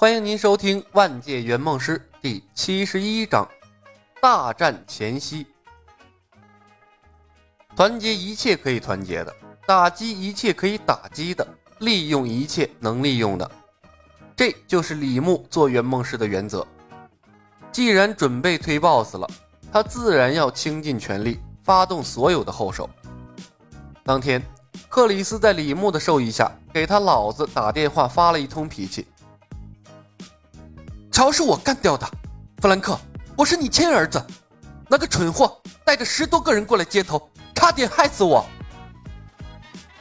欢迎您收听《万界圆梦师》第七十一章：大战前夕。团结一切可以团结的，打击一切可以打击的，利用一切能利用的，这就是李牧做圆梦师的原则。既然准备推 BOSS 了，他自然要倾尽全力，发动所有的后手。当天，克里斯在李牧的授意下，给他老子打电话发了一通脾气。乔是我干掉的，弗兰克，我是你亲儿子。那个蠢货带着十多个人过来接头，差点害死我。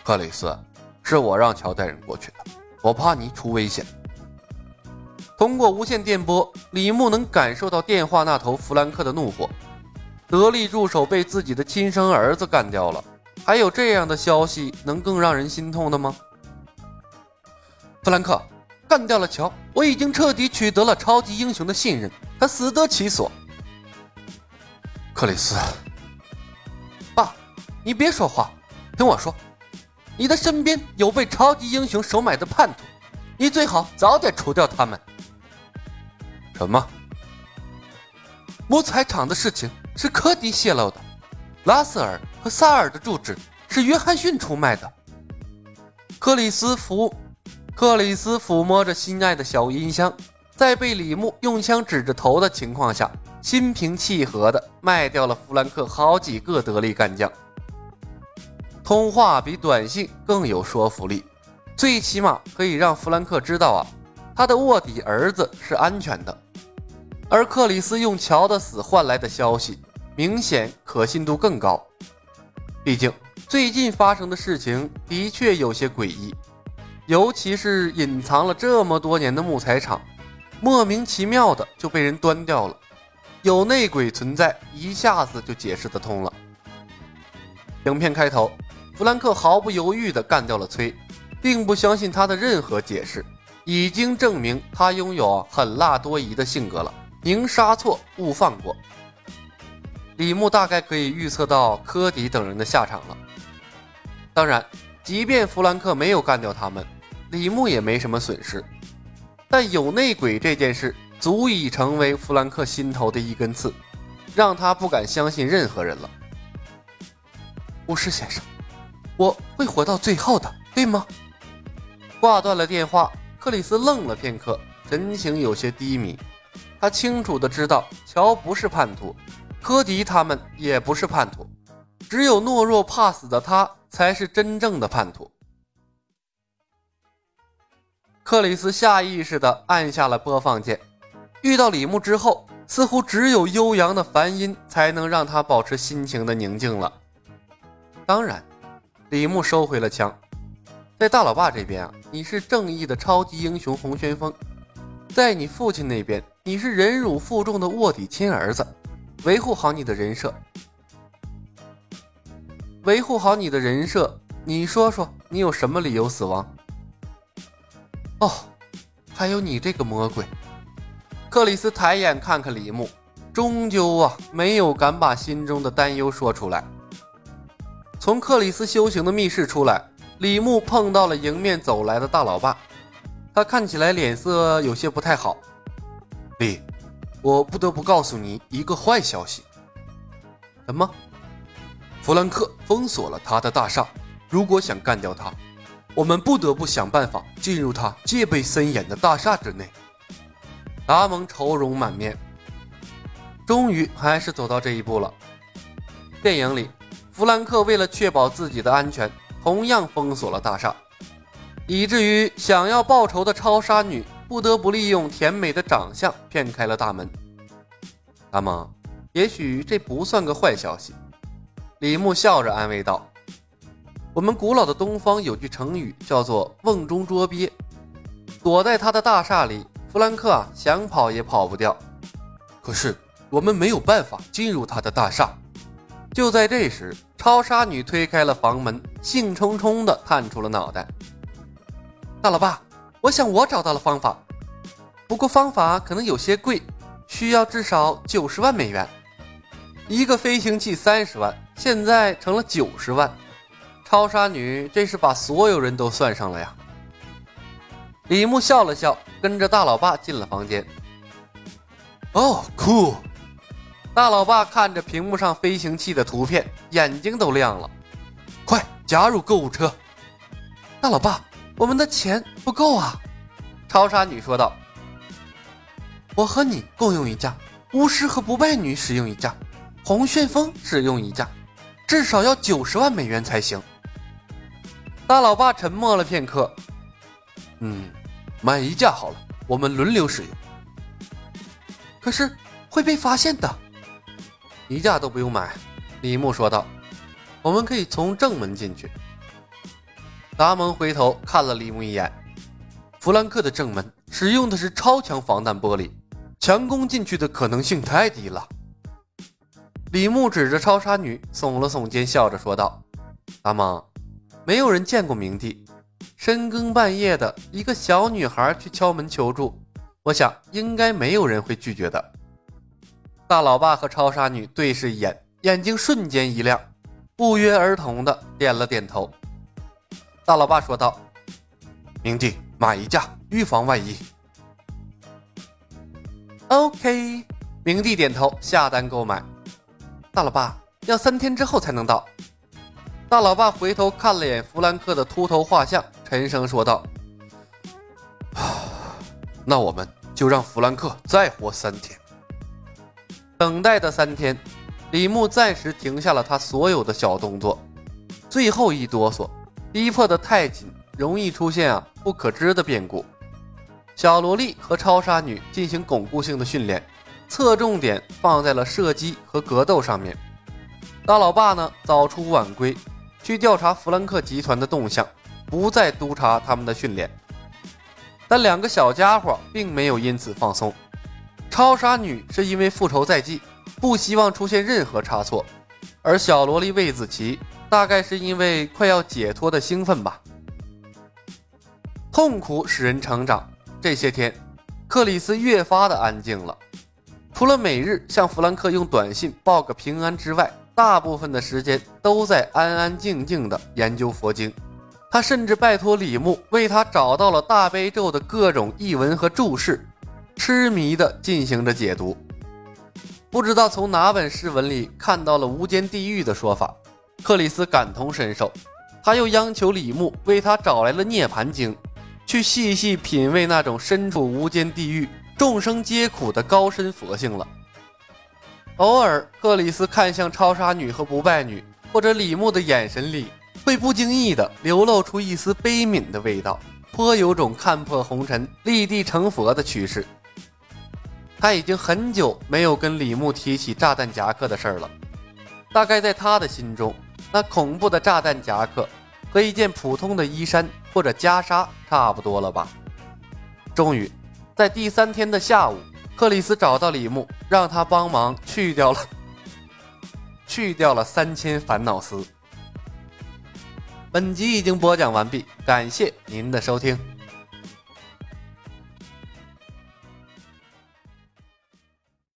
克里斯，是我让乔带人过去的，我怕你出危险。通过无线电波，李牧能感受到电话那头弗兰克的怒火。得力助手被自己的亲生儿子干掉了，还有这样的消息能更让人心痛的吗？弗兰克。干掉了乔，我已经彻底取得了超级英雄的信任，他死得其所。克里斯，爸，你别说话，听我说，你的身边有被超级英雄收买的叛徒，你最好早点除掉他们。什么？木材厂的事情是科迪泄露的，拉塞尔和萨尔的住址是约翰逊出卖的。克里斯福。克里斯抚摸着心爱的小音箱，在被李牧用枪指着头的情况下，心平气和地卖掉了弗兰克好几个得力干将。通话比短信更有说服力，最起码可以让弗兰克知道啊，他的卧底儿子是安全的。而克里斯用乔的死换来的消息，明显可信度更高。毕竟最近发生的事情的确有些诡异。尤其是隐藏了这么多年的木材厂，莫名其妙的就被人端掉了，有内鬼存在，一下子就解释得通了。影片开头，弗兰克毫不犹豫地干掉了崔，并不相信他的任何解释，已经证明他拥有狠辣多疑的性格了。宁杀错，勿放过。李牧大概可以预测到科迪等人的下场了。当然，即便弗兰克没有干掉他们。李牧也没什么损失，但有内鬼这件事足以成为弗兰克心头的一根刺，让他不敢相信任何人了。巫师先生，我会活到最后的，对吗？挂断了电话，克里斯愣了片刻，神情有些低迷。他清楚的知道，乔不是叛徒，科迪他们也不是叛徒，只有懦弱怕死的他才是真正的叛徒。克里斯下意识地按下了播放键。遇到李牧之后，似乎只有悠扬的梵音才能让他保持心情的宁静了。当然，李牧收回了枪。在大老爸这边啊，你是正义的超级英雄洪旋风；在你父亲那边，你是忍辱负重的卧底亲儿子。维护好你的人设，维护好你的人设。你说说，你有什么理由死亡？哦，还有你这个魔鬼！克里斯抬眼看看李牧，终究啊没有敢把心中的担忧说出来。从克里斯修行的密室出来，李牧碰到了迎面走来的大老爸，他看起来脸色有些不太好。李，我不得不告诉你一个坏消息。什么？弗兰克封锁了他的大厦，如果想干掉他。我们不得不想办法进入他戒备森严的大厦之内。达蒙愁容满面，终于还是走到这一步了。电影里，弗兰克为了确保自己的安全，同样封锁了大厦，以至于想要报仇的超杀女不得不利用甜美的长相骗开了大门。达蒙，也许这不算个坏消息。李牧笑着安慰道。我们古老的东方有句成语叫做“瓮中捉鳖”，躲在他的大厦里，弗兰克啊想跑也跑不掉。可是我们没有办法进入他的大厦。就在这时，超杀女推开了房门，兴冲冲地探出了脑袋。大老爸，我想我找到了方法，不过方法可能有些贵，需要至少九十万美元。一个飞行器三十万，现在成了九十万。超杀女，这是把所有人都算上了呀！李牧笑了笑，跟着大老爸进了房间。哦，酷！大老爸看着屏幕上飞行器的图片，眼睛都亮了。快加入购物车！大老爸，我们的钱不够啊！超杀女说道。我和你共用一架，巫师和不败女使用一架，红旋风使用一架，至少要九十万美元才行。大老爸沉默了片刻。嗯。买一架好了，我们轮流使用。可是会被发现的。一架都不用买，李牧说道。我们可以从正门进去。达蒙回头看了李牧一眼。弗兰克的正门使用的是超强防弹玻璃，强攻进去的可能性太低了。李牧指着超杀女，耸了耸肩，笑着说道：“达蒙，没有人见过明帝。”深更半夜的一个小女孩去敲门求助，我想应该没有人会拒绝的。大老爸和超杀女对视一眼，眼睛瞬间一亮，不约而同的点了点头。大老爸说道：“明帝，买一架，预防万一。”OK，明帝点头下单购买。大老爸要三天之后才能到。大老爸回头看了眼弗兰克的秃头画像。沉声说道：“那我们就让弗兰克再活三天。”等待的三天，李牧暂时停下了他所有的小动作，最后一哆嗦，逼迫的太紧，容易出现啊不可知的变故。小萝莉和超杀女进行巩固性的训练，侧重点放在了射击和格斗上面。大老爸呢，早出晚归，去调查弗兰克集团的动向。不再督查他们的训练，但两个小家伙并没有因此放松。超杀女是因为复仇在即，不希望出现任何差错；而小萝莉魏子琪大概是因为快要解脱的兴奋吧。痛苦使人成长。这些天，克里斯越发的安静了，除了每日向弗兰克用短信报个平安之外，大部分的时间都在安安静静的研究佛经。他甚至拜托李牧为他找到了大悲咒的各种译文和注释，痴迷地进行着解读。不知道从哪本诗文里看到了无间地狱的说法，克里斯感同身受。他又央求李牧为他找来了《涅盘经》，去细细品味那种身处无间地狱、众生皆苦的高深佛性了。偶尔，克里斯看向超杀女和不败女，或者李牧的眼神里。会不经意的流露出一丝悲悯的味道，颇有种看破红尘、立地成佛的趋势。他已经很久没有跟李牧提起炸弹夹克的事儿了，大概在他的心中，那恐怖的炸弹夹克和一件普通的衣衫或者袈裟差不多了吧。终于，在第三天的下午，克里斯找到李牧，让他帮忙去掉了，去掉了三千烦恼丝。本集已经播讲完毕，感谢您的收听。